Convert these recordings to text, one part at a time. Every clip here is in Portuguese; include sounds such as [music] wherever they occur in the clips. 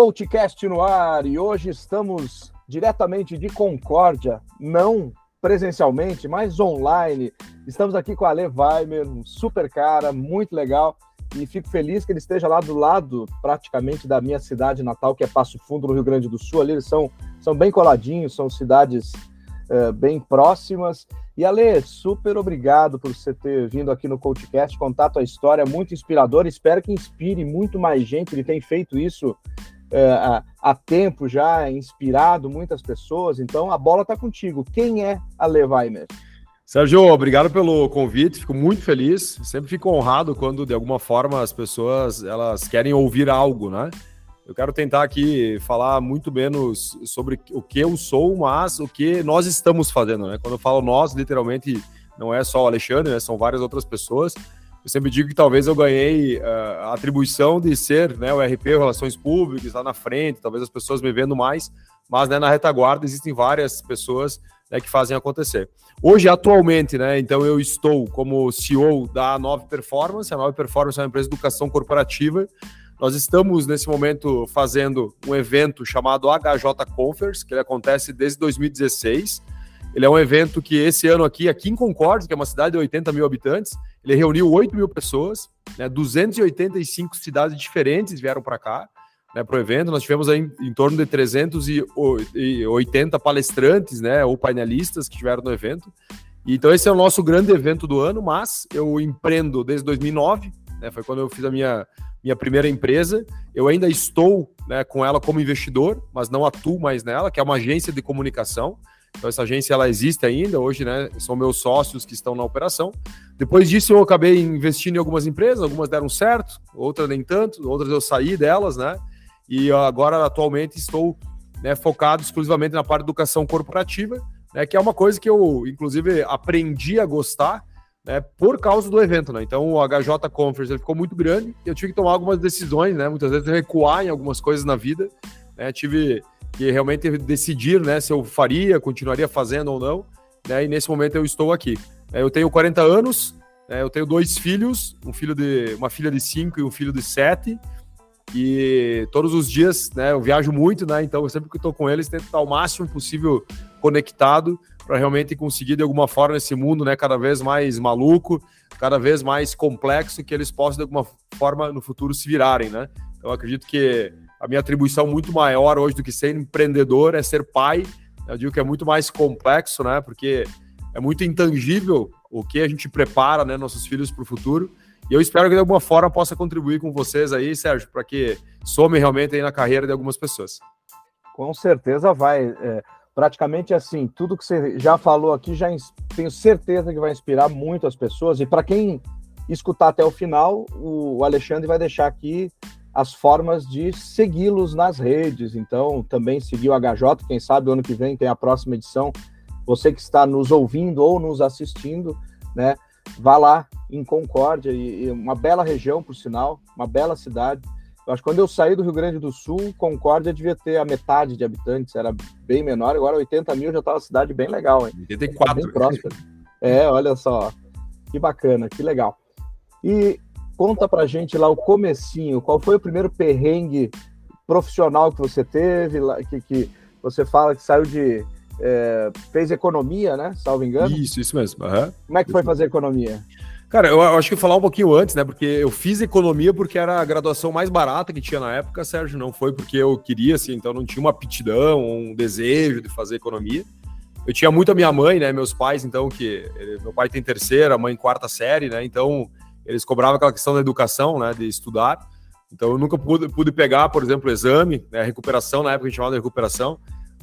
CoachCast no ar e hoje estamos diretamente de Concórdia, não presencialmente, mas online. Estamos aqui com a Ale Weimer, um super cara, muito legal, e fico feliz que ele esteja lá do lado, praticamente, da minha cidade natal, que é Passo Fundo, no Rio Grande do Sul. Ali eles são, são bem coladinhos, são cidades uh, bem próximas. E Ale, super obrigado por você ter vindo aqui no CoachCast, contar a tua história, muito inspiradora. Espero que inspire muito mais gente. Ele tem feito isso há tempo já, inspirado muitas pessoas. Então a bola está contigo. Quem é Ale Weimer? Sérgio, obrigado pelo convite. Fico muito feliz. Sempre fico honrado quando de alguma forma as pessoas elas querem ouvir algo, né? Eu quero tentar aqui falar muito menos sobre o que eu sou, mas o que nós estamos fazendo, né? Quando eu falo nós, literalmente, não é só o Alexandre, né? são várias outras pessoas. Eu sempre digo que talvez eu ganhei uh, a atribuição de ser né, o RP, Relações Públicas, lá na frente, talvez as pessoas me vendo mais, mas né, na retaguarda existem várias pessoas né, que fazem acontecer. Hoje, atualmente, né, então eu estou como CEO da Nove Performance. A Nove Performance é uma empresa de educação corporativa nós estamos nesse momento fazendo um evento chamado HJ Conference, que ele acontece desde 2016. Ele é um evento que esse ano aqui, aqui em Concórdia, que é uma cidade de 80 mil habitantes, ele reuniu 8 mil pessoas, né, 285 cidades diferentes vieram para cá, né, para o evento. Nós tivemos aí em, torno de 380 palestrantes, né, ou painelistas que estiveram no evento. Então esse é o nosso grande evento do ano, mas eu empreendo desde 2009, né, foi quando eu fiz a minha minha primeira empresa. Eu ainda estou né, com ela como investidor, mas não atuo mais nela, que é uma agência de comunicação. Então essa agência ela existe ainda, hoje né, são meus sócios que estão na operação. Depois disso eu acabei investindo em algumas empresas, algumas deram certo, outras nem tanto, outras eu saí delas, né? E agora atualmente estou né, focado exclusivamente na parte de educação corporativa, né, que é uma coisa que eu inclusive aprendi a gostar né, por causa do evento, né? Então o HJ Conference ficou muito grande e eu tive que tomar algumas decisões, né? Muitas vezes recuar em algumas coisas na vida, né? Tive que realmente decidir, né, se eu faria, continuaria fazendo ou não, né? E nesse momento eu estou aqui. É, eu tenho 40 anos, né, eu tenho dois filhos, um filho de uma filha de 5 e um filho de 7. E todos os dias, né, eu viajo muito, né? Então, sempre que estou com eles, tento estar o máximo possível conectado para realmente conseguir de alguma forma esse mundo, né, cada vez mais maluco, cada vez mais complexo, que eles possam de alguma forma no futuro se virarem, né? Eu acredito que a minha atribuição muito maior hoje do que ser empreendedor é ser pai. Eu digo que é muito mais complexo, né? Porque é muito intangível o que a gente prepara, né, nossos filhos para o futuro. E eu espero que de alguma forma possa contribuir com vocês aí, Sérgio, para que some realmente aí na carreira de algumas pessoas. Com certeza vai. É praticamente assim, tudo que você já falou aqui, já tenho certeza que vai inspirar muito as pessoas. E para quem escutar até o final, o Alexandre vai deixar aqui as formas de segui-los nas redes. Então, também seguir o HJ, quem sabe ano que vem tem a próxima edição. Você que está nos ouvindo ou nos assistindo, né? Vá lá em Concórdia, e, uma bela região, por sinal, uma bela cidade. Eu acho que quando eu saí do Rio Grande do Sul, Concórdia devia ter a metade de habitantes, era bem menor, agora 80 mil já está uma cidade bem legal, hein? 84. Bem próspera. É, olha só, que bacana, que legal. E conta pra gente lá o comecinho, qual foi o primeiro perrengue profissional que você teve, que, que você fala que saiu de... É, fez economia, né? Salvo engano. Isso, isso mesmo. Uhum. Como é que foi fazer economia? Cara, eu acho que falar um pouquinho antes, né? Porque eu fiz economia porque era a graduação mais barata que tinha na época, Sérgio. Não foi porque eu queria, assim, então não tinha uma aptidão, um desejo de fazer economia. Eu tinha muito a minha mãe, né? Meus pais, então, que meu pai tem terceira, mãe quarta série, né? Então, eles cobravam aquela questão da educação, né? De estudar. Então, eu nunca pude, pude pegar, por exemplo, o exame, né? Recuperação, na época a gente chamava de recuperação.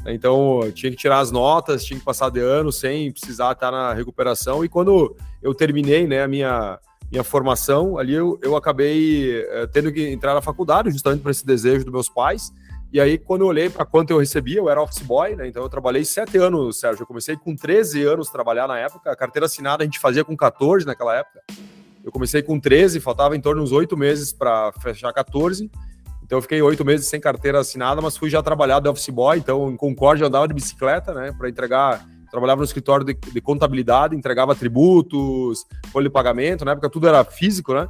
Então, tinha que tirar as notas, tinha que passar de ano sem precisar estar na recuperação. E quando eu terminei né, a minha, minha formação, ali eu, eu acabei é, tendo que entrar na faculdade, justamente por esse desejo dos meus pais. E aí, quando eu olhei para quanto eu recebia, eu era office boy, né? Então eu trabalhei sete anos, Sérgio. Eu comecei com 13 anos trabalhar na época. A carteira assinada a gente fazia com 14 naquela época. Eu comecei com 13, faltava em torno de uns oito meses para fechar 14. Então eu fiquei oito meses sem carteira assinada, mas fui já trabalhar de office boy. Então em Concórdia andava de bicicleta, né? Para entregar trabalhava no escritório de, de, contabilidade, entregava tributos, folha de pagamento, na época tudo era físico, né?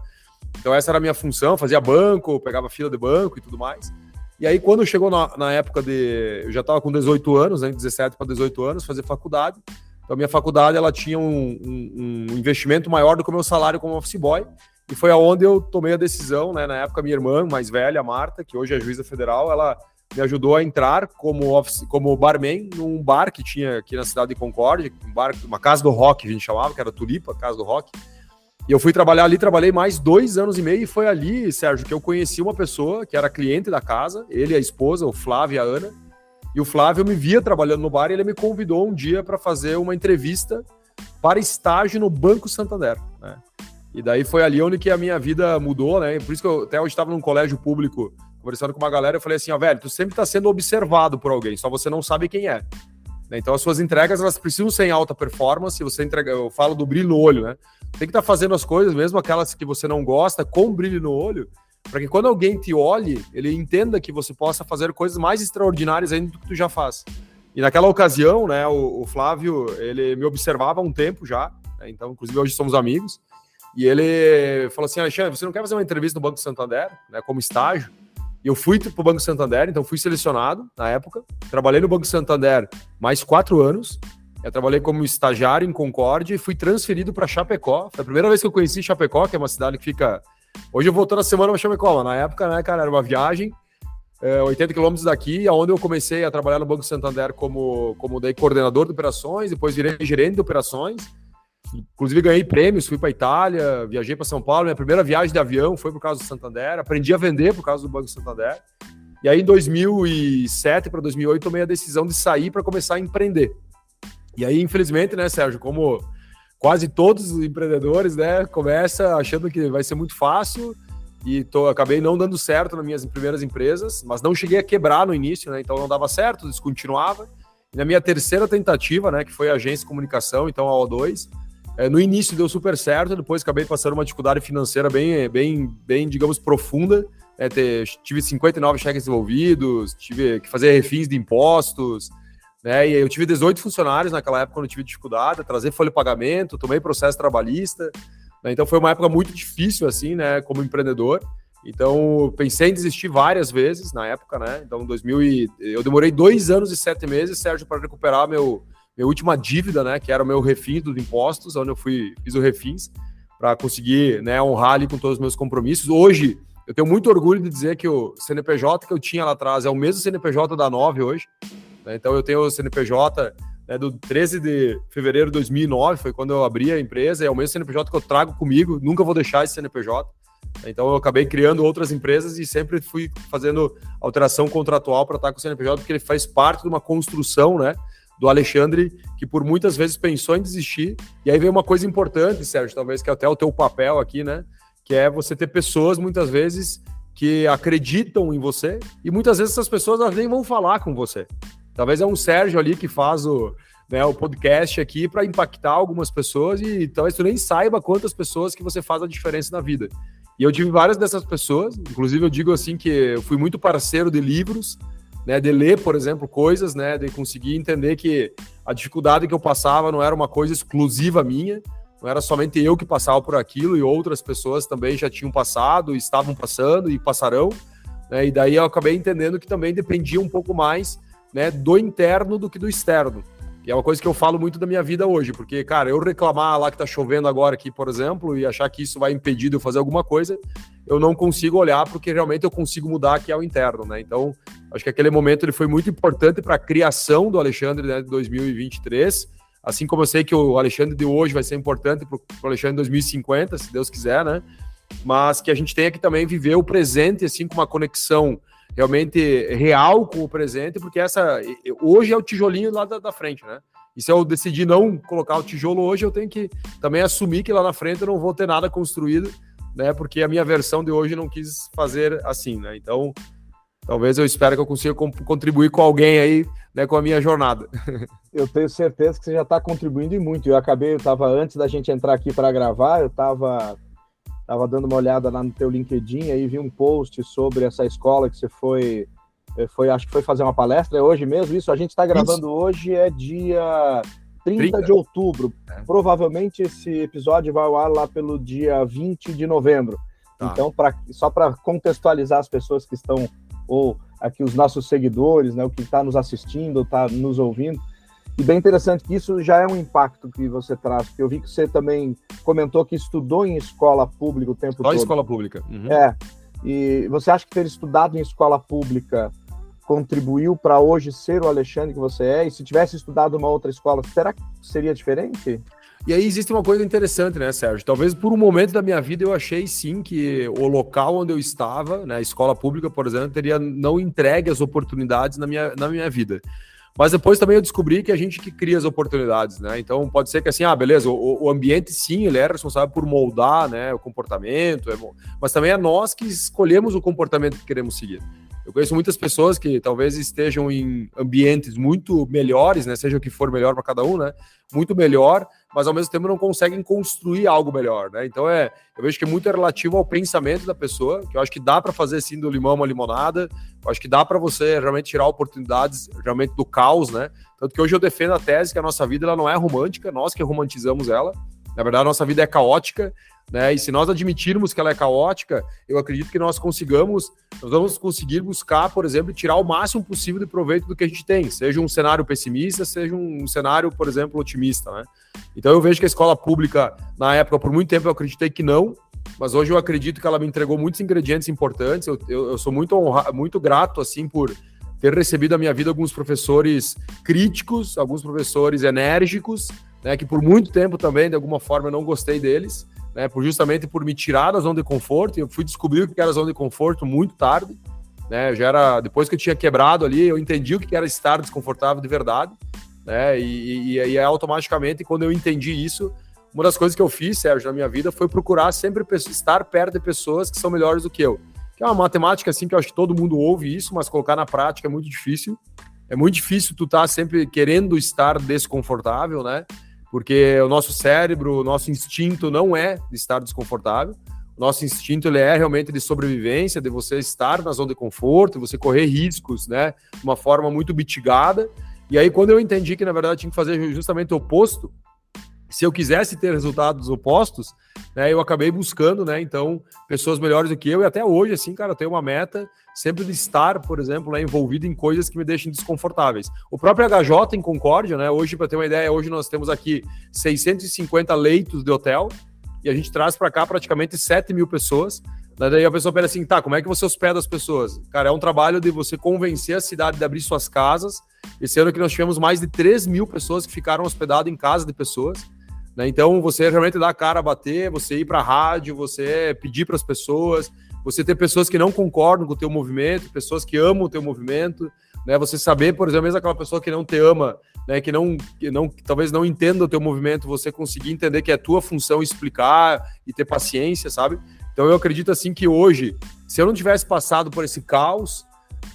Então essa era a minha função, fazia banco, pegava fila de banco e tudo mais. E aí, quando chegou na, na época de. Eu já estava com 18 anos, né, 17 para 18 anos, fazer faculdade. Então, minha faculdade ela tinha um, um, um, investimento maior do que o meu salário como office boy. E foi aonde eu tomei a decisão, né? Na época, minha irmã mais velha, Marta, que hoje é juíza federal, ela me ajudou a entrar como, office, como barman num bar que tinha aqui na cidade de Concórdia, um bar, uma casa do rock, a gente chamava, que era Tulipa, casa do rock. E eu fui trabalhar ali, trabalhei mais dois anos e meio, e foi ali, Sérgio, que eu conheci uma pessoa que era cliente da casa, ele e a esposa, o Flávio e a Ana. E o Flávio me via trabalhando no bar e ele me convidou um dia para fazer uma entrevista para estágio no Banco Santander. Né? E daí foi ali onde que a minha vida mudou, né? Por isso que eu até hoje estava num colégio público conversando com uma galera, eu falei assim, ó, velho, tu sempre está sendo observado por alguém, só você não sabe quem é. Né? Então as suas entregas elas precisam ser em alta performance. Você entrega, eu falo do brilho no olho, né? Tem que estar tá fazendo as coisas, mesmo aquelas que você não gosta, com brilho no olho, para que quando alguém te olhe, ele entenda que você possa fazer coisas mais extraordinárias ainda do que tu já faz. E naquela ocasião, né, o, o Flávio, ele me observava há um tempo já, né? então inclusive hoje somos amigos. E ele falou assim: Alexandre, você não quer fazer uma entrevista no Banco Santander, né, como estágio? eu fui para o Banco Santander, então fui selecionado na época. Trabalhei no Banco Santander mais quatro anos. Eu trabalhei como estagiário em Concórdia e fui transferido para Chapecó. Foi a primeira vez que eu conheci Chapecó, que é uma cidade que fica. Hoje eu vou toda semana para Chapecó, na época, né, cara, era uma viagem. É, 80 quilômetros daqui, onde eu comecei a trabalhar no Banco Santander como, como daí, coordenador de operações, depois virei gerente de operações. Inclusive ganhei prêmios, fui para Itália, viajei para São Paulo. Minha primeira viagem de avião foi por causa do Santander. Aprendi a vender por causa do Banco Santander. E aí, em 2007 para 2008, tomei a decisão de sair para começar a empreender. E aí, infelizmente, né, Sérgio, como quase todos os empreendedores, né, começa achando que vai ser muito fácil e tô, acabei não dando certo nas minhas primeiras empresas, mas não cheguei a quebrar no início, né, então não dava certo, descontinuava. E na minha terceira tentativa, né, que foi a agência de comunicação, então a O2, é, no início deu super certo, depois acabei passando uma dificuldade financeira bem, bem, bem digamos, profunda. É, ter, tive 59 cheques envolvidos, tive que fazer refins de impostos, né? E eu tive 18 funcionários naquela época quando eu tive dificuldade, trazer folha de pagamento, tomei processo trabalhista. Né? Então foi uma época muito difícil, assim, né, como empreendedor. Então pensei em desistir várias vezes na época, né? Então 2000 e, eu demorei dois anos e sete meses, Sérgio, para recuperar meu minha última dívida, né, que era o meu refins dos impostos, onde eu fui fiz o refins para conseguir, né, honrar ali com todos os meus compromissos. Hoje eu tenho muito orgulho de dizer que o CNPJ que eu tinha lá atrás é o mesmo CNPJ da 9 hoje. Né, então eu tenho o CNPJ né, do 13 de fevereiro de 2009, foi quando eu abri a empresa, é o mesmo CNPJ que eu trago comigo, nunca vou deixar esse CNPJ. Então eu acabei criando outras empresas e sempre fui fazendo alteração contratual para estar com o CNPJ, porque ele faz parte de uma construção, né? do Alexandre, que por muitas vezes pensou em desistir. E aí vem uma coisa importante, Sérgio, talvez que é até o teu papel aqui, né? Que é você ter pessoas, muitas vezes, que acreditam em você, e muitas vezes essas pessoas elas nem vão falar com você. Talvez é um Sérgio ali que faz o, né, o podcast aqui para impactar algumas pessoas e talvez tu nem saiba quantas pessoas que você faz a diferença na vida. E eu tive várias dessas pessoas, inclusive eu digo assim que eu fui muito parceiro de livros, né, de ler, por exemplo, coisas, né, de conseguir entender que a dificuldade que eu passava não era uma coisa exclusiva minha, não era somente eu que passava por aquilo e outras pessoas também já tinham passado, estavam passando e passarão, né, e daí eu acabei entendendo que também dependia um pouco mais, né, do interno do que do externo. E é uma coisa que eu falo muito da minha vida hoje, porque, cara, eu reclamar lá que tá chovendo agora aqui, por exemplo, e achar que isso vai impedir de eu fazer alguma coisa, eu não consigo olhar porque realmente eu consigo mudar que é o interno, né? Então, acho que aquele momento ele foi muito importante para a criação do Alexandre né, de 2023, assim como eu sei que o Alexandre de hoje vai ser importante para o Alexandre de 2050, se Deus quiser, né? Mas que a gente tenha que também viver o presente, assim, com uma conexão realmente real com o presente, porque essa hoje é o tijolinho lá da, da, frente, né? E se eu decidir não colocar o tijolo hoje, eu tenho que também assumir que lá na frente eu não vou ter nada construído, né? Porque a minha versão de hoje não quis fazer assim, né? Então, talvez eu espero que eu consiga contribuir com alguém aí, né, com a minha jornada. [laughs] Eu tenho certeza que você já está contribuindo e muito. Eu acabei, eu estava antes da gente entrar aqui para gravar, eu estava Tava dando uma olhada lá no teu LinkedIn, aí vi um post sobre essa escola que você foi, eh, foi acho que foi fazer uma palestra, é hoje mesmo isso? A gente está gravando isso. hoje, é dia 30, 30. de outubro. É. Provavelmente esse episódio vai ao ar lá pelo dia 20 de novembro. Tá. Então, pra, só para contextualizar as pessoas que estão ou aqui os nossos seguidores, né, o que está nos assistindo, está nos ouvindo. E bem interessante que isso já é um impacto que você traz, porque eu vi que você também comentou que estudou em escola pública o tempo Só todo. Só escola pública. Uhum. É. E você acha que ter estudado em escola pública contribuiu para hoje ser o Alexandre que você é? E se tivesse estudado uma outra escola, será que seria diferente? E aí existe uma coisa interessante, né, Sérgio? Talvez por um momento da minha vida eu achei sim que o local onde eu estava, né, a escola pública, por exemplo, teria não entregue as oportunidades na minha, na minha vida. Mas depois também eu descobri que a gente que cria as oportunidades, né? Então pode ser que assim, ah, beleza, o, o ambiente sim, ele é responsável por moldar, né, o comportamento, é, mas também é nós que escolhemos o comportamento que queremos seguir. Eu conheço muitas pessoas que talvez estejam em ambientes muito melhores, né? Seja o que for melhor para cada um, né? Muito melhor, mas ao mesmo tempo não conseguem construir algo melhor, né? Então é, eu vejo que é muito relativo ao pensamento da pessoa, que eu acho que dá para fazer assim do limão uma limonada, eu acho que dá para você realmente tirar oportunidades realmente do caos, né? Tanto que hoje eu defendo a tese que a nossa vida ela não é romântica, nós que romantizamos ela. Na verdade, a nossa vida é caótica, né? E se nós admitirmos que ela é caótica, eu acredito que nós consigamos, nós vamos conseguir buscar, por exemplo, tirar o máximo possível de proveito do que a gente tem, seja um cenário pessimista, seja um cenário, por exemplo, otimista, né? Então eu vejo que a escola pública, na época, por muito tempo eu acreditei que não, mas hoje eu acredito que ela me entregou muitos ingredientes importantes. Eu, eu, eu sou muito muito grato assim por ter recebido na minha vida alguns professores críticos, alguns professores enérgicos, né, que por muito tempo também, de alguma forma, eu não gostei deles né, por justamente por me tirar da zona de conforto. Eu fui descobrir o que era zona de conforto muito tarde, né? Já era depois que eu tinha quebrado ali, eu entendi o que era estar desconfortável de verdade, né? E, e, e automaticamente, quando eu entendi isso, uma das coisas que eu fiz, Sérgio, na minha vida foi procurar sempre estar perto de pessoas que são melhores do que eu. Que é uma matemática assim que eu acho que todo mundo ouve isso, mas colocar na prática é muito difícil. É muito difícil tu estar tá sempre querendo estar desconfortável, né? Porque o nosso cérebro, o nosso instinto não é de estar desconfortável. O nosso instinto ele é realmente de sobrevivência, de você estar na zona de conforto, você correr riscos, né, de uma forma muito mitigada. E aí quando eu entendi que na verdade tinha que fazer justamente o oposto, se eu quisesse ter resultados opostos, né, eu acabei buscando, né, então, pessoas melhores do que eu, e até hoje, assim, cara, eu tenho uma meta sempre de estar, por exemplo, né, envolvido em coisas que me deixem desconfortáveis. O próprio HJ em Concórdia, né, hoje, para ter uma ideia, hoje nós temos aqui 650 leitos de hotel, e a gente traz para cá praticamente 7 mil pessoas, Daí a pessoa pensa assim, tá, como é que você hospeda as pessoas? Cara, é um trabalho de você convencer a cidade de abrir suas casas. Esse ano que nós tivemos mais de 3 mil pessoas que ficaram hospedadas em casa de pessoas. Né? Então, você realmente dá a cara a bater, você ir para a rádio, você pedir para as pessoas, você ter pessoas que não concordam com o teu movimento, pessoas que amam o teu movimento, né? Você saber, por exemplo, mesmo aquela pessoa que não te ama, né? Que não, que não, que talvez não entenda o teu movimento, você conseguir entender que é tua função explicar e ter paciência, sabe? Então, eu acredito assim que hoje, se eu não tivesse passado por esse caos,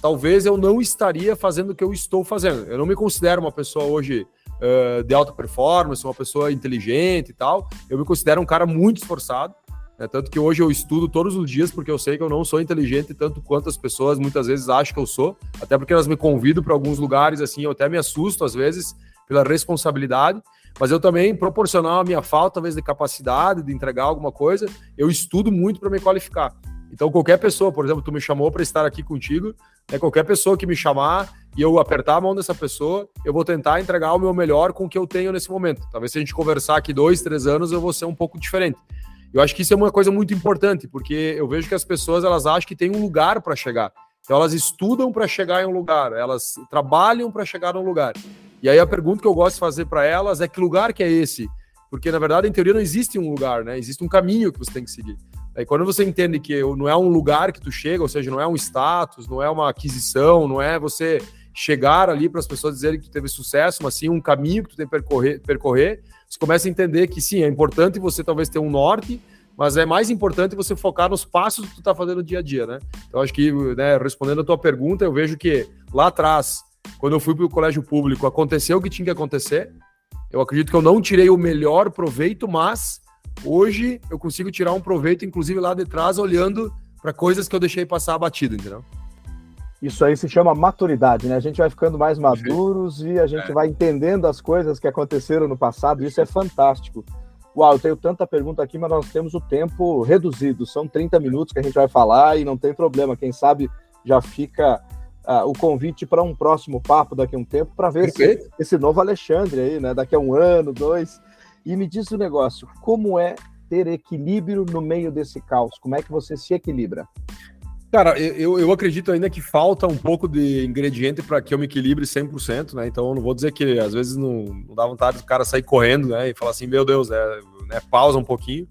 talvez eu não estaria fazendo o que eu estou fazendo. Eu não me considero uma pessoa hoje uh, de alta performance, uma pessoa inteligente e tal. Eu me considero um cara muito esforçado. Né? Tanto que hoje eu estudo todos os dias porque eu sei que eu não sou inteligente tanto quanto as pessoas muitas vezes acham que eu sou. Até porque elas me convidam para alguns lugares assim, eu até me assusto às vezes pela responsabilidade. Mas eu também, proporcional à minha falta, talvez, de capacidade de entregar alguma coisa, eu estudo muito para me qualificar. Então, qualquer pessoa, por exemplo, tu me chamou para estar aqui contigo, né, qualquer pessoa que me chamar e eu apertar a mão dessa pessoa, eu vou tentar entregar o meu melhor com o que eu tenho nesse momento. Talvez se a gente conversar aqui dois, três anos, eu vou ser um pouco diferente. Eu acho que isso é uma coisa muito importante, porque eu vejo que as pessoas elas acham que tem um lugar para chegar. Então elas estudam para chegar em um lugar, elas trabalham para chegar num lugar. E aí a pergunta que eu gosto de fazer para elas é que lugar que é esse? Porque na verdade, em teoria, não existe um lugar, né? Existe um caminho que você tem que seguir. Aí quando você entende que não é um lugar que tu chega, ou seja, não é um status, não é uma aquisição, não é você chegar ali para as pessoas dizerem que teve sucesso, mas sim um caminho que tu tem que percorrer, percorrer, você começa a entender que sim, é importante você talvez ter um norte, mas é mais importante você focar nos passos que tu está fazendo dia a dia, né? Então acho que, né, respondendo a tua pergunta, eu vejo que lá atrás, quando eu fui para o colégio público, aconteceu o que tinha que acontecer. Eu acredito que eu não tirei o melhor proveito, mas Hoje eu consigo tirar um proveito, inclusive lá de trás, olhando para coisas que eu deixei passar batido, entendeu? Isso aí se chama maturidade, né? A gente vai ficando mais maduros e a gente é. vai entendendo as coisas que aconteceram no passado. Isso é fantástico. Uau, eu tenho tanta pergunta aqui, mas nós temos o tempo reduzido. São 30 minutos que a gente vai falar e não tem problema. Quem sabe já fica uh, o convite para um próximo papo daqui a um tempo para ver se, esse novo Alexandre aí, né? Daqui a um ano, dois. E me diz o um negócio: como é ter equilíbrio no meio desse caos? Como é que você se equilibra? Cara, eu, eu acredito ainda que falta um pouco de ingrediente para que eu me equilibre 100%, né? Então, eu não vou dizer que às vezes não, não dá vontade do cara sair correndo, né? E falar assim, meu Deus, é, né, pausa um pouquinho.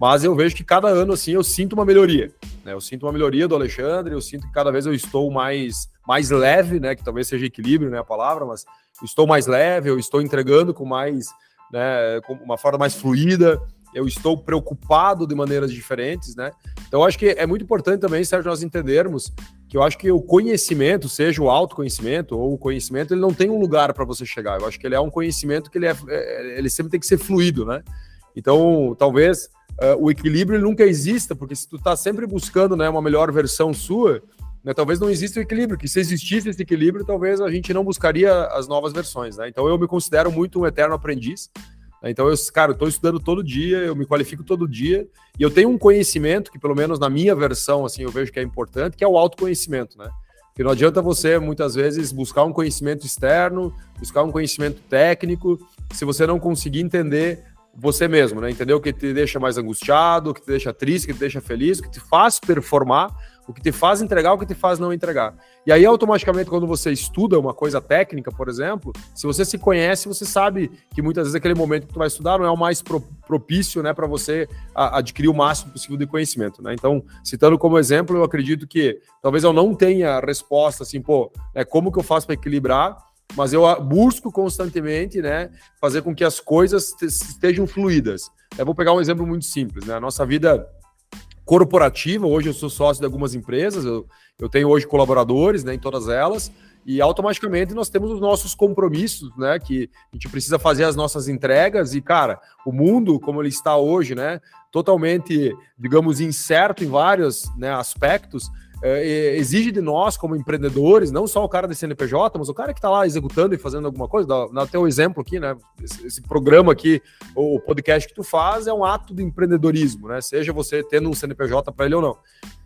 Mas eu vejo que cada ano, assim, eu sinto uma melhoria. Né? Eu sinto uma melhoria do Alexandre, eu sinto que cada vez eu estou mais, mais leve, né? Que talvez seja equilíbrio, né? A palavra, mas estou mais leve, eu estou entregando com mais, né? Com uma forma mais fluida eu estou preocupado de maneiras diferentes, né? Então, acho que é muito importante também, Sérgio, nós entendermos que eu acho que o conhecimento, seja o autoconhecimento ou o conhecimento, ele não tem um lugar para você chegar. Eu acho que ele é um conhecimento que ele, é, é ele sempre tem que ser fluido, né? Então, talvez uh, o equilíbrio nunca exista, porque se tu está sempre buscando né, uma melhor versão sua, né, talvez não exista o equilíbrio, que se existisse esse equilíbrio, talvez a gente não buscaria as novas versões, né? Então, eu me considero muito um eterno aprendiz, então, eu, cara, estou estudando todo dia, eu me qualifico todo dia, e eu tenho um conhecimento que, pelo menos na minha versão, assim, eu vejo que é importante, que é o autoconhecimento, né? Porque não adianta você, muitas vezes, buscar um conhecimento externo, buscar um conhecimento técnico, se você não conseguir entender você mesmo, né? Entender o que te deixa mais angustiado, o que te deixa triste, o que te deixa feliz, o que te faz performar, o que te faz entregar, o que te faz não entregar. E aí, automaticamente, quando você estuda uma coisa técnica, por exemplo, se você se conhece, você sabe que muitas vezes aquele momento que tu vai estudar não é o mais propício, né, para você adquirir o máximo possível de conhecimento, né? Então, citando como exemplo, eu acredito que talvez eu não tenha resposta assim, pô, né, como que eu faço para equilibrar? Mas eu busco constantemente, né, fazer com que as coisas estejam fluídas. Eu vou pegar um exemplo muito simples, né? A nossa vida corporativa. Hoje eu sou sócio de algumas empresas, eu, eu tenho hoje colaboradores né, em todas elas, e automaticamente nós temos os nossos compromissos, né? Que a gente precisa fazer as nossas entregas, e, cara, o mundo, como ele está hoje, né? Totalmente, digamos, incerto em vários né, aspectos é, exige de nós, como empreendedores, não só o cara da CNPJ, mas o cara que está lá executando e fazendo alguma coisa, dá, dá até um exemplo aqui, né? Esse, esse, programa aqui, o podcast que tu faz, é um ato de empreendedorismo, né? Seja você tendo um CNPJ para ele ou não.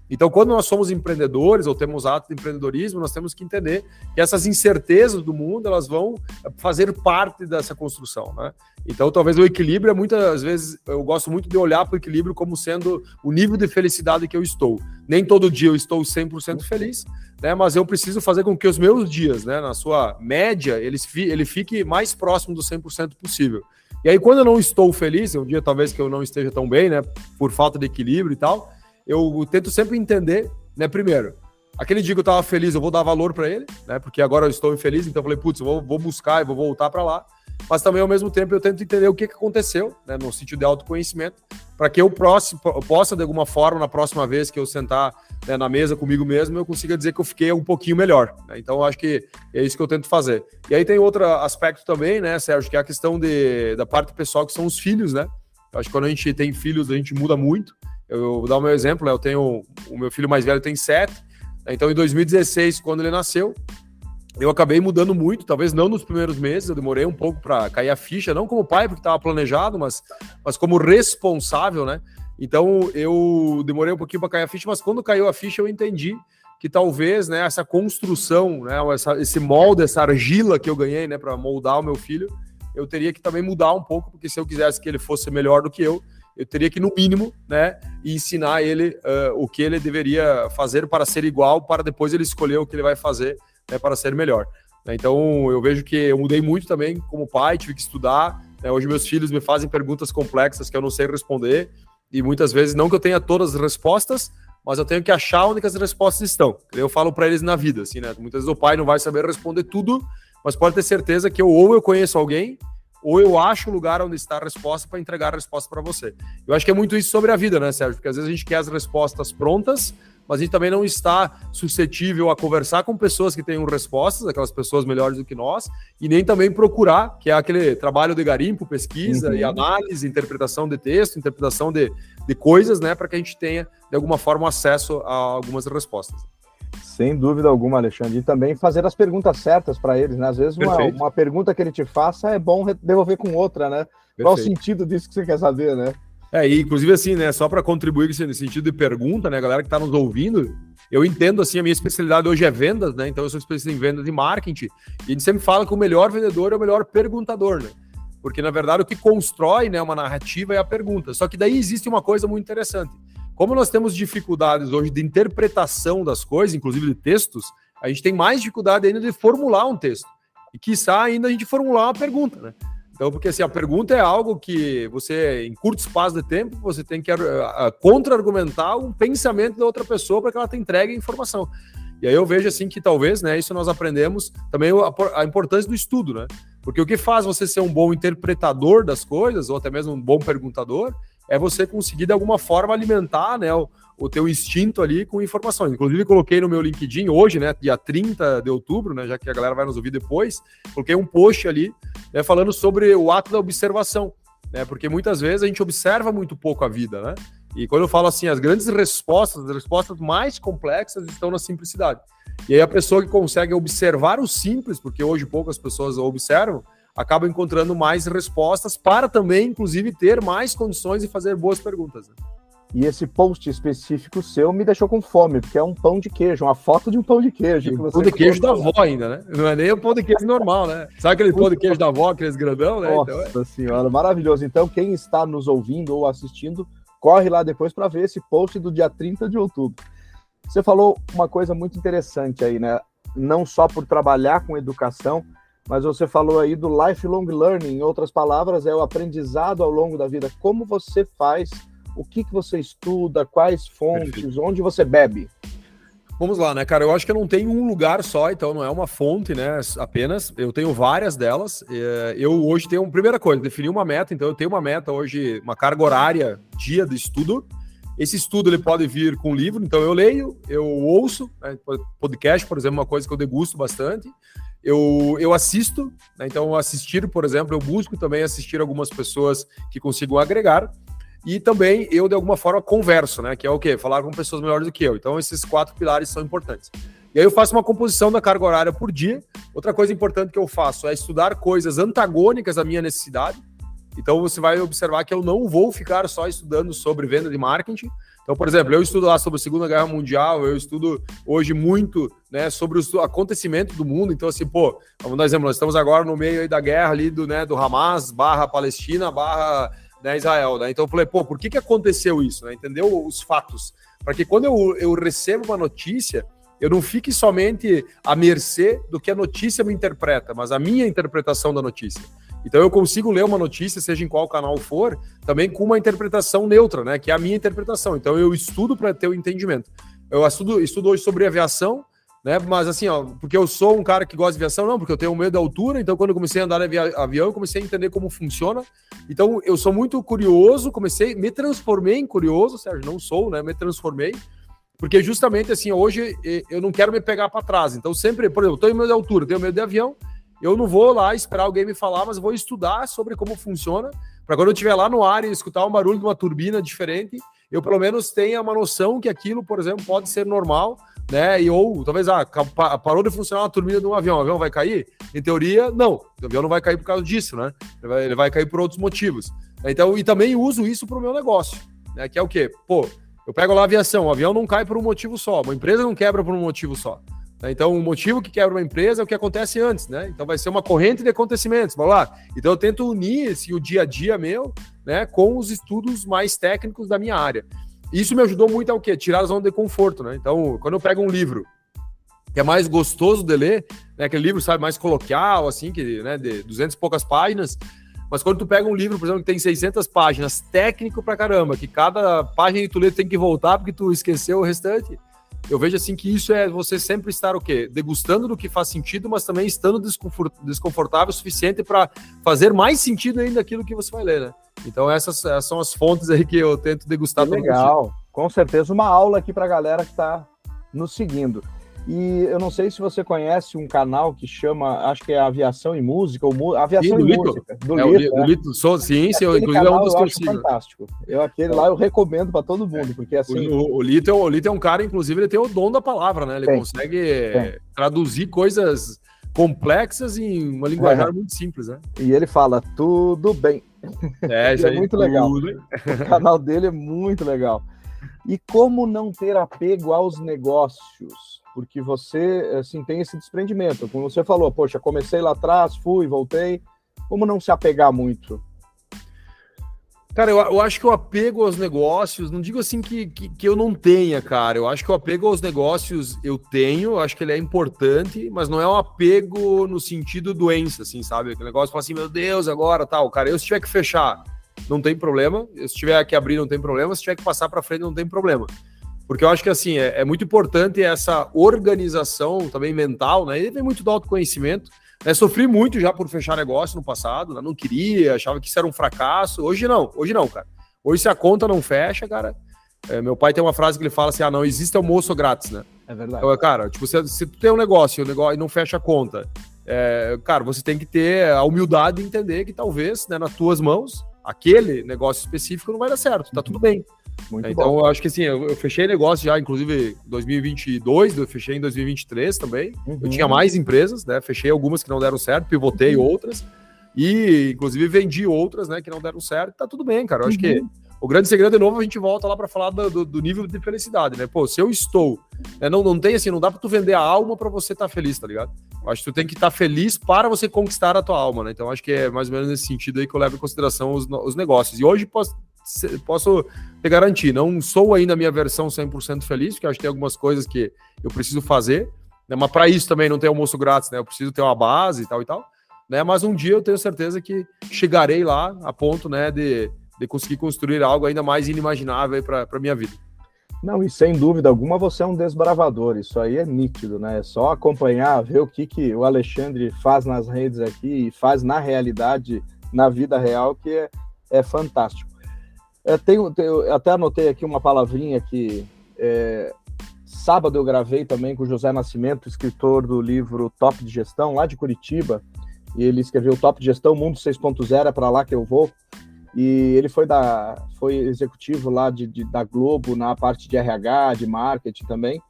Então, quando nós somos empreendedores ou temos ato de empreendedorismo, nós temos que entender que essas incertezas do mundo elas vão fazer parte dessa construção, né? Então, talvez o equilíbrio é muitas vezes eu gosto muito de olhar para o equilíbrio como sendo o nível de felicidade que eu estou. Nem todo dia eu estou 100% feliz, né? Mas eu preciso fazer com que os meus dias, né, na sua média, eles ele fique mais próximo do 100% possível. E aí, quando eu não estou feliz, é um dia talvez que eu não esteja tão bem, né, por falta de equilíbrio e tal, eu tento sempre entender, né? Primeiro, aquele dia que eu estava feliz, eu vou dar valor para ele, né? Porque agora eu estou infeliz, então eu falei, putz, eu vou, vou buscar e vou voltar para lá. Mas também, ao mesmo tempo, eu tento entender o que, que aconteceu, né? No sentido de autoconhecimento, para que eu, próximo, eu possa, de alguma forma, na próxima vez que eu sentar né, na mesa comigo mesmo, eu consiga dizer que eu fiquei um pouquinho melhor. Né? Então, acho que é isso que eu tento fazer. E aí tem outro aspecto também, né, Sérgio, que é a questão de, da parte pessoal, que são os filhos, né? Eu acho que quando a gente tem filhos, a gente muda muito. Eu vou dar o meu exemplo, né? eu tenho o meu filho mais velho tem sete, né? então em 2016, quando ele nasceu, eu acabei mudando muito, talvez não nos primeiros meses, eu demorei um pouco para cair a ficha, não como pai, porque estava planejado, mas, mas como responsável, né? Então eu demorei um pouquinho para cair a ficha, mas quando caiu a ficha eu entendi que talvez né, essa construção, né, essa, esse molde, essa argila que eu ganhei né, para moldar o meu filho, eu teria que também mudar um pouco, porque se eu quisesse que ele fosse melhor do que eu, eu teria que, no mínimo, né, ensinar ele uh, o que ele deveria fazer para ser igual, para depois ele escolher o que ele vai fazer né, para ser melhor. Né. Então, eu vejo que eu mudei muito também como pai, tive que estudar. Né, hoje, meus filhos me fazem perguntas complexas que eu não sei responder, e muitas vezes, não que eu tenha todas as respostas, mas eu tenho que achar onde as respostas estão. Eu falo para eles na vida, assim, né? Muitas vezes o pai não vai saber responder tudo, mas pode ter certeza que eu, ou eu conheço alguém ou eu acho o lugar onde está a resposta para entregar a resposta para você. Eu acho que é muito isso sobre a vida, né, Sérgio? Porque às vezes a gente quer as respostas prontas, mas a gente também não está suscetível a conversar com pessoas que tenham respostas, aquelas pessoas melhores do que nós, e nem também procurar, que é aquele trabalho de garimpo, pesquisa uhum. e análise, interpretação de texto, interpretação de, de coisas, né, para que a gente tenha, de alguma forma, acesso a algumas respostas. Sem dúvida alguma, Alexandre. E também fazer as perguntas certas para eles, né? Às vezes uma, uma, pergunta que ele te faça é bom devolver com outra, né? Perfeito. Qual o sentido disso que você quer saber, né? É, e inclusive assim, né, só para contribuir nesse sentido de pergunta, né, galera que está nos ouvindo, eu entendo assim, a minha especialidade hoje é vendas, né? Então eu sou especialista em vendas e marketing, e a gente sempre fala que o melhor vendedor é o melhor perguntador, né? Porque na verdade o que constrói, né, uma narrativa é a pergunta. Só que daí existe uma coisa muito interessante. Como nós temos dificuldades hoje de interpretação das coisas, inclusive de textos, a gente tem mais dificuldade ainda de formular um texto. E quiçá ainda a gente formular uma pergunta, né? Então, porque assim, a pergunta é algo que você, em curto espaço de tempo, você tem que uh, contra-argumentar um pensamento da outra pessoa para que ela te entregue a informação. E aí eu vejo assim que talvez, né, isso nós aprendemos também a, a, importância do estudo, né? Porque o que faz você ser um bom interpretador das coisas, ou até mesmo um bom perguntador, é você conseguir de alguma forma alimentar, né, o, o teu instinto ali com informações. Inclusive, coloquei no meu LinkedIn hoje, né, dia 30 de outubro, né, já que a galera vai nos ouvir depois, coloquei um post ali né, falando sobre o ato da observação, né, porque muitas vezes a gente observa muito pouco a vida, né? E quando eu falo assim, as grandes respostas, as respostas mais complexas estão na simplicidade. E aí a pessoa que consegue observar o simples, porque hoje poucas pessoas observam, acaba encontrando mais respostas para também, inclusive, ter mais condições de fazer boas perguntas. Né? E esse post específico seu me deixou com fome, porque é um pão de queijo, uma foto de um pão de queijo. Um pão de queijo da avó ainda, né? Não é nem o pão de queijo normal, né? Sabe aquele pão de queijo da avó, aqueles grandão, né? Nossa então, é... senhora, maravilhoso. Então, quem está nos ouvindo ou assistindo, corre lá depois para ver esse post do dia 30 de outubro. Você falou uma coisa muito interessante aí, né? Não só por trabalhar com educação, mas você falou aí do lifelong learning, em outras palavras, é o aprendizado ao longo da vida. Como você faz o que, que você estuda, quais fontes, Perfeito. onde você bebe? Vamos lá, né, cara? Eu acho que eu não tenho um lugar só, então não é uma fonte, né? Apenas. Eu tenho várias delas. É, eu hoje tenho, primeira coisa, defini uma meta. Então eu tenho uma meta hoje, uma carga horária, dia de estudo. Esse estudo ele pode vir com livro, então eu leio, eu ouço, né? podcast, por exemplo, uma coisa que eu degusto bastante. Eu, eu assisto, né? então assistir, por exemplo, eu busco também assistir algumas pessoas que consigam agregar. E também eu, de alguma forma, converso, né? Que é o quê? Falar com pessoas melhores do que eu. Então, esses quatro pilares são importantes. E aí eu faço uma composição da carga horária por dia. Outra coisa importante que eu faço é estudar coisas antagônicas à minha necessidade. Então você vai observar que eu não vou ficar só estudando sobre venda de marketing. Então, por exemplo, eu estudo lá sobre a Segunda Guerra Mundial, eu estudo hoje muito né, sobre os acontecimentos do mundo. Então, assim, pô, vamos dar um exemplo, nós estamos agora no meio da guerra ali do, né, do Hamas barra Palestina barra né, Israel, né? Então eu falei, pô, por que, que aconteceu isso? Né? Entendeu os fatos? Para que quando eu, eu recebo uma notícia, eu não fique somente à mercê do que a notícia me interpreta, mas a minha interpretação da notícia. Então eu consigo ler uma notícia, seja em qual canal for, também com uma interpretação neutra, né? Que é a minha interpretação. Então eu estudo para ter o entendimento. Eu estudo, estudo hoje sobre aviação, né? Mas assim, ó, porque eu sou um cara que gosta de aviação, não, porque eu tenho medo da altura, então quando eu comecei a andar de avião, eu comecei a entender como funciona. Então eu sou muito curioso, comecei, me transformei em curioso, Sérgio, não sou, né? Me transformei. Porque justamente assim, hoje eu não quero me pegar para trás. Então sempre, por exemplo, eu tenho medo de altura, tenho medo de avião, eu não vou lá esperar alguém me falar, mas vou estudar sobre como funciona, para quando eu estiver lá no ar e escutar um barulho de uma turbina diferente, eu pelo menos tenha uma noção que aquilo, por exemplo, pode ser normal né? E ou talvez ah, parou de funcionar a turbina de um avião, o avião vai cair? Em teoria, não. O avião não vai cair por causa disso, né? Ele vai, ele vai cair por outros motivos. Então, e também uso isso para o meu negócio, né? Que é o quê? Pô, eu pego lá a aviação, o avião não cai por um motivo só, uma empresa não quebra por um motivo só. Né? Então, o motivo que quebra uma empresa é o que acontece antes, né? Então, vai ser uma corrente de acontecimentos, vamos lá. Então, eu tento unir esse o dia a dia meu, né, com os estudos mais técnicos da minha área. Isso me ajudou muito a o quê? Tirar a zona de conforto, né? Então, quando eu pego um livro que é mais gostoso de ler, né? Aquele livro, sabe, mais coloquial, assim, que, né, de 200 e poucas páginas, mas quando tu pega um livro, por exemplo, que tem 600 páginas, técnico pra caramba, que cada página que tu lê tem que voltar porque tu esqueceu o restante, eu vejo assim que isso é você sempre estar o quê? Degustando do que faz sentido, mas também estando desconfortável o suficiente para fazer mais sentido ainda aquilo que você vai ler, né? Então essas, essas são as fontes aí que eu tento degustar. Que legal, com certeza uma aula aqui para a galera que está nos seguindo. E eu não sei se você conhece um canal que chama, acho que é Aviação e Música, ou Aviação sim, e Música. Do é, Lito, o, é. Lito, sou ciência, eu, inclusive é um dos eu acho fantástico. Eu aquele lá eu recomendo para todo mundo, porque assim... O, o, Lito, é o Lito é um cara, inclusive, ele tem o dom da palavra, né? Ele tem, consegue tem. traduzir coisas complexas em uma linguagem é. muito simples, né? E ele fala tudo bem. É, [laughs] isso é aí, muito legal. [laughs] O canal dele é muito legal. E como não ter apego aos negócios? Porque você, assim, tem esse desprendimento. Como você falou, poxa, comecei lá atrás, fui, voltei. Como não se apegar muito? Cara, eu, eu, acho que o apego aos negócios, não digo assim que, que, que, eu não tenha, cara. Eu acho que o apego aos negócios eu tenho, eu acho que ele é importante, mas não é um apego no sentido doença, assim, sabe? Aquele negócio fala assim, meu Deus, agora tal. Cara, eu se tiver que fechar, não tem problema. Se tiver que abrir, não tem problema. Se tiver que passar para frente, não tem problema. Porque eu acho que assim, é, é muito importante essa organização também mental, né? E vem muito do autoconhecimento né, sofri muito já por fechar negócio no passado, né, não queria, achava que isso era um fracasso. Hoje não, hoje não, cara. Hoje se a conta não fecha, cara. É, meu pai tem uma frase que ele fala assim: ah, não existe almoço grátis, né? É verdade. Então, cara, tipo, se, se tu tem um negócio, o negócio e não fecha a conta, é, cara, você tem que ter a humildade de entender que talvez, né, nas tuas mãos, aquele negócio específico não vai dar certo, tá tudo bem. Muito então, bom. eu acho que assim, eu, eu, fechei negócio já, inclusive 2022, eu fechei em 2023 também. Uhum. Eu tinha mais empresas, né? Fechei algumas que não deram certo, pivotei uhum. outras. E, inclusive, vendi outras, né, que não deram certo. Tá tudo bem, cara. Eu acho que uhum. O grande segredo, de novo, a gente volta lá para falar do, do, nível de felicidade, né? Pô, se eu estou, né, não, não tem assim, não dá para tu vender a alma para você estar tá feliz, tá ligado? Eu acho que tu tem que estar tá feliz para você conquistar a tua alma, né? Então, acho que é mais ou menos nesse sentido aí que eu levo em consideração os, os negócios. E hoje posso posso te garantir, não sou ainda a minha versão 100% feliz, porque acho que tem algumas coisas que eu preciso fazer, né? mas para isso também não tem almoço grátis, né? Eu preciso ter uma base e tal e tal, né? Mas um dia eu tenho certeza que chegarei lá a ponto, né, de, de conseguir construir algo ainda mais inimaginável para a minha vida. Não, e sem dúvida alguma você é um desbravador, isso aí é nítido, né? É só acompanhar, ver o que, que o Alexandre faz nas redes aqui e faz na realidade, na vida real, que é, é fantástico. É, tenho, até anotei aqui uma palavrinha que é, sábado eu gravei também com o José Nascimento, escritor do livro Top de Gestão, lá de Curitiba. E ele escreveu Top de Gestão Mundo 6.0, é para lá que eu vou. E ele foi, da, foi executivo lá de, de, da Globo na parte de RH, de marketing também.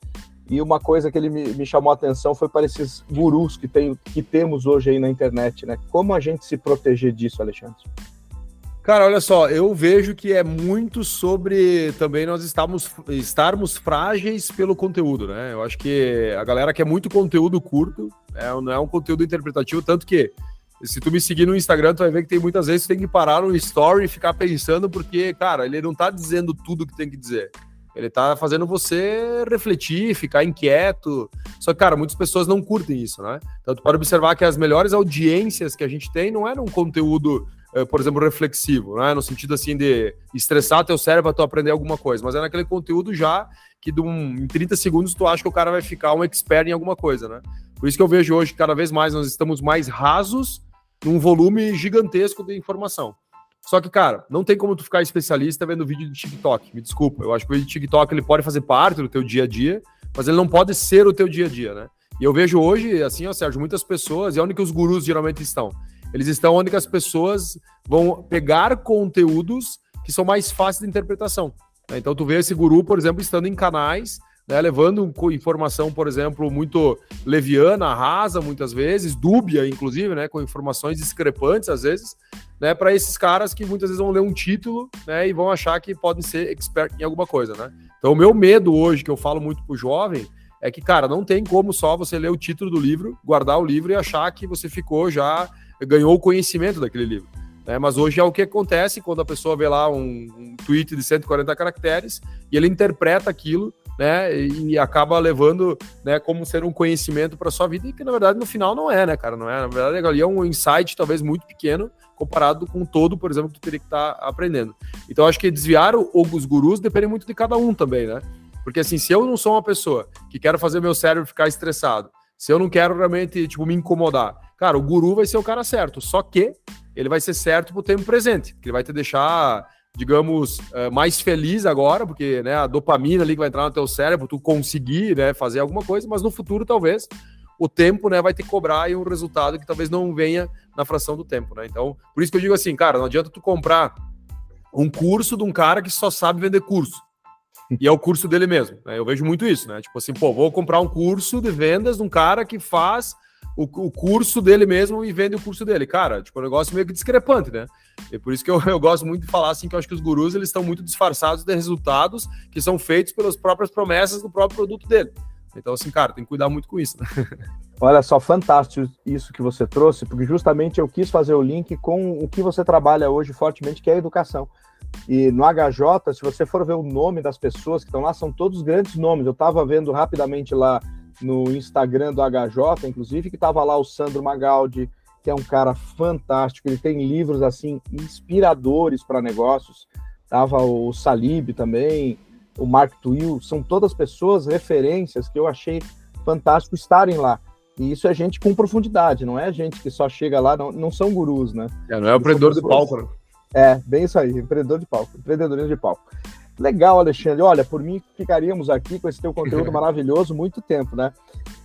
E uma coisa que ele me, me, chamou a atenção foi para esses gurus que, tem, que temos hoje aí na internet, né? Como a gente se proteger disso, Alexandre? Cara, olha só, eu vejo que é muito sobre também nós estamos, estarmos frágeis pelo conteúdo, né? Eu acho que a galera quer muito conteúdo curto, é, não é um conteúdo interpretativo, tanto que se tu me seguir no Instagram, tu vai ver que tem muitas vezes que tem que parar no story e ficar pensando, porque, cara, ele não tá dizendo tudo que tem que dizer. Ele tá fazendo você refletir, ficar inquieto. Só que, cara, muitas pessoas não curtem isso, né? Então, tu pode observar que as melhores audiências que a gente tem não é um conteúdo eh, por exemplo, reflexivo, né? no sentido assim de estressar teu cérebro para tu aprender alguma coisa, mas é naquele conteúdo já que um, em 30 segundos tu acha que o cara vai ficar um expert em alguma coisa, né? Por isso que eu vejo hoje que cada vez mais nós estamos mais rasos num volume gigantesco de informação. Só que, cara, não tem como tu ficar especialista vendo vídeo de TikTok. Me desculpa. Eu acho que o vídeo de TikTok ele pode fazer parte do teu dia a dia, mas ele não pode ser o teu dia a dia, né? E eu vejo hoje, assim, ó, Sérgio, muitas pessoas, e onde que os gurus geralmente estão? Eles estão onde as pessoas vão pegar conteúdos que são mais fáceis de interpretação. Né? Então, tu vê esse guru, por exemplo, estando em canais, né, levando informação, por exemplo, muito leviana, rasa, muitas vezes, dúbia, inclusive, né, com informações discrepantes, às vezes, né, para esses caras que muitas vezes vão ler um título né, e vão achar que podem ser expert em alguma coisa. Né? Então, o meu medo hoje, que eu falo muito para o jovem, é que, cara, não tem como só você ler o título do livro, guardar o livro e achar que você ficou já ganhou o conhecimento daquele livro. Né? Mas hoje é o que acontece quando a pessoa vê lá um, um tweet de 140 caracteres e ele interpreta aquilo né, e acaba levando, né, como ser um conhecimento para sua vida e que na verdade no final não é, né, cara, não é, na verdade ali é um insight talvez muito pequeno comparado com todo, por exemplo, que tu teria que estar tá aprendendo. Então acho que desviar os gurus depende muito de cada um também, né? Porque assim, se eu não sou uma pessoa que quero fazer meu cérebro ficar estressado, se eu não quero realmente, tipo, me incomodar, cara, o guru vai ser o cara certo. Só que ele vai ser certo pro tempo presente, que ele vai te deixar, digamos, eh, mais feliz agora, porque né, a dopamina ali que vai entrar no teu cérebro, tu conseguir né, fazer alguma coisa, mas no futuro, talvez, o tempo né, vai te cobrar aí um resultado que talvez não venha na fração do tempo, né? Então, por isso que eu digo assim, cara, não adianta tu comprar um curso de um cara que só sabe vender curso e é o curso dele mesmo. Né? Eu vejo muito isso, né? Tipo assim, pô, vou comprar um curso de vendas de um cara que faz o, o, curso dele mesmo e vende o curso dele. Cara, tipo, é um negócio meio que discrepante, né? E por isso que eu, [laughs] eu gosto muito de falar assim, que eu acho que os gurus eles estão muito disfarçados de resultados que são feitos pelas próprias promessas do próprio produto dele. Então, assim, cara, tem que cuidar muito com isso. Né? [laughs] Olha só, fantástico isso que você trouxe, porque justamente eu quis fazer o link com o que você trabalha hoje fortemente, que é a educação. E no HJ, se você for ver o nome das pessoas que estão lá, são todos grandes nomes. Eu estava vendo rapidamente lá no Instagram do HJ, inclusive, que estava lá o Sandro Magaldi, que é um cara fantástico, ele tem livros assim inspiradores para negócios. Tava o Salib também, o Mark Twill, são todas pessoas referências que eu achei fantástico estarem lá. E isso é gente com profundidade, não é gente que só chega lá, não, não são gurus, né? É, não é o empreendedor de palco, né? É, bem isso aí, empreendedor de palco, empreendedorismo de palco. Legal, Alexandre. Olha, por mim ficaríamos aqui com esse teu conteúdo [laughs] maravilhoso muito tempo, né?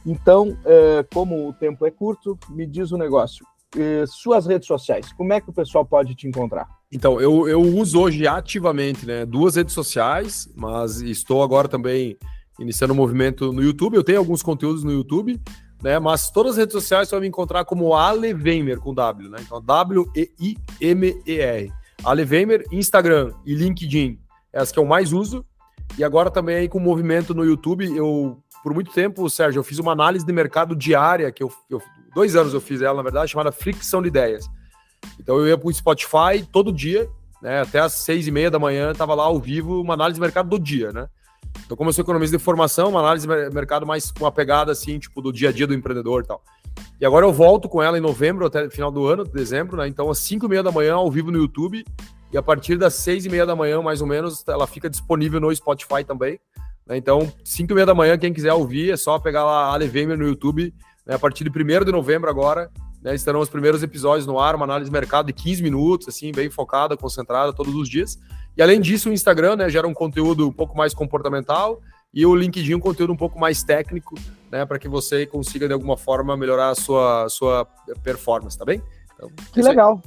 Então, é, como o tempo é curto, me diz o um negócio. É, suas redes sociais, como é que o pessoal pode te encontrar? Então, eu, eu uso hoje ativamente né, duas redes sociais, mas estou agora também iniciando um movimento no YouTube. Eu tenho alguns conteúdos no YouTube, né? Mas todas as redes sociais você vai me encontrar como Ale Weimer com W, né? Então, W-E-I-M-E-R. Ale Weimer, Instagram e LinkedIn é as que eu mais uso. E agora também aí com o movimento no YouTube, eu, por muito tempo, Sérgio, eu fiz uma análise de mercado diária, que eu, eu dois anos eu fiz ela, na verdade, chamada Fricção de Ideias. Então eu ia para o Spotify todo dia, né, até às seis e meia da manhã, estava lá ao vivo uma análise de mercado do dia, né? Então, como eu sou economista de formação, uma análise de mercado mais com uma pegada assim, tipo, do dia a dia do empreendedor e tal. E agora eu volto com ela em novembro, até final do ano, dezembro, né? Então, às cinco e meia da manhã, ao vivo no YouTube. E a partir das seis e meia da manhã, mais ou menos, ela fica disponível no Spotify também. Né? Então, cinco e meia da manhã, quem quiser ouvir, é só pegar lá a Alevemer no YouTube. Né? A partir de 1 de novembro agora, né? estarão os primeiros episódios no ar, uma análise de mercado de 15 minutos, assim, bem focada, concentrada, todos os dias. E além disso, o Instagram né, gera um conteúdo um pouco mais comportamental e o LinkedIn um conteúdo um pouco mais técnico, né, para que você consiga de alguma forma melhorar a sua, sua performance, tá bem? Então, que legal.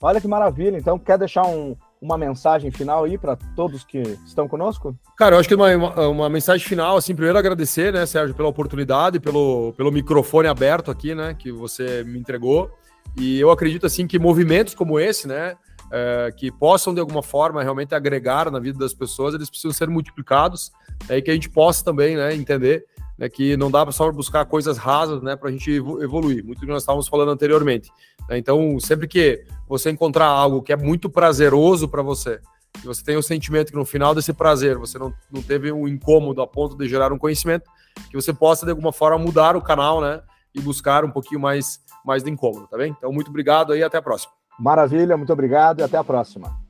Olha que maravilha. Então, quer deixar um, uma mensagem final aí para todos que estão conosco? Cara, eu acho que uma, uma, mensagem final, assim, primeiro agradecer, né, Sérgio, pela oportunidade, pelo, pelo microfone aberto aqui, né, que você me entregou. E eu acredito, assim, que movimentos como esse, né, é, que possam de alguma forma realmente agregar na vida das pessoas, eles precisam ser multiplicados né, e que a gente possa também né, entender né, que não dá só buscar coisas rasas né, para a gente evoluir, muito do que nós estávamos falando anteriormente. Né? Então, sempre que você encontrar algo que é muito prazeroso para você, que você tem o sentimento que no final desse prazer você não, não teve um incômodo a ponto de gerar um conhecimento, que você possa de alguma forma mudar o canal né, e buscar um pouquinho mais, mais de incômodo, tá bem? Então, muito obrigado aí até a próxima. Maravilha, muito obrigado e até a próxima.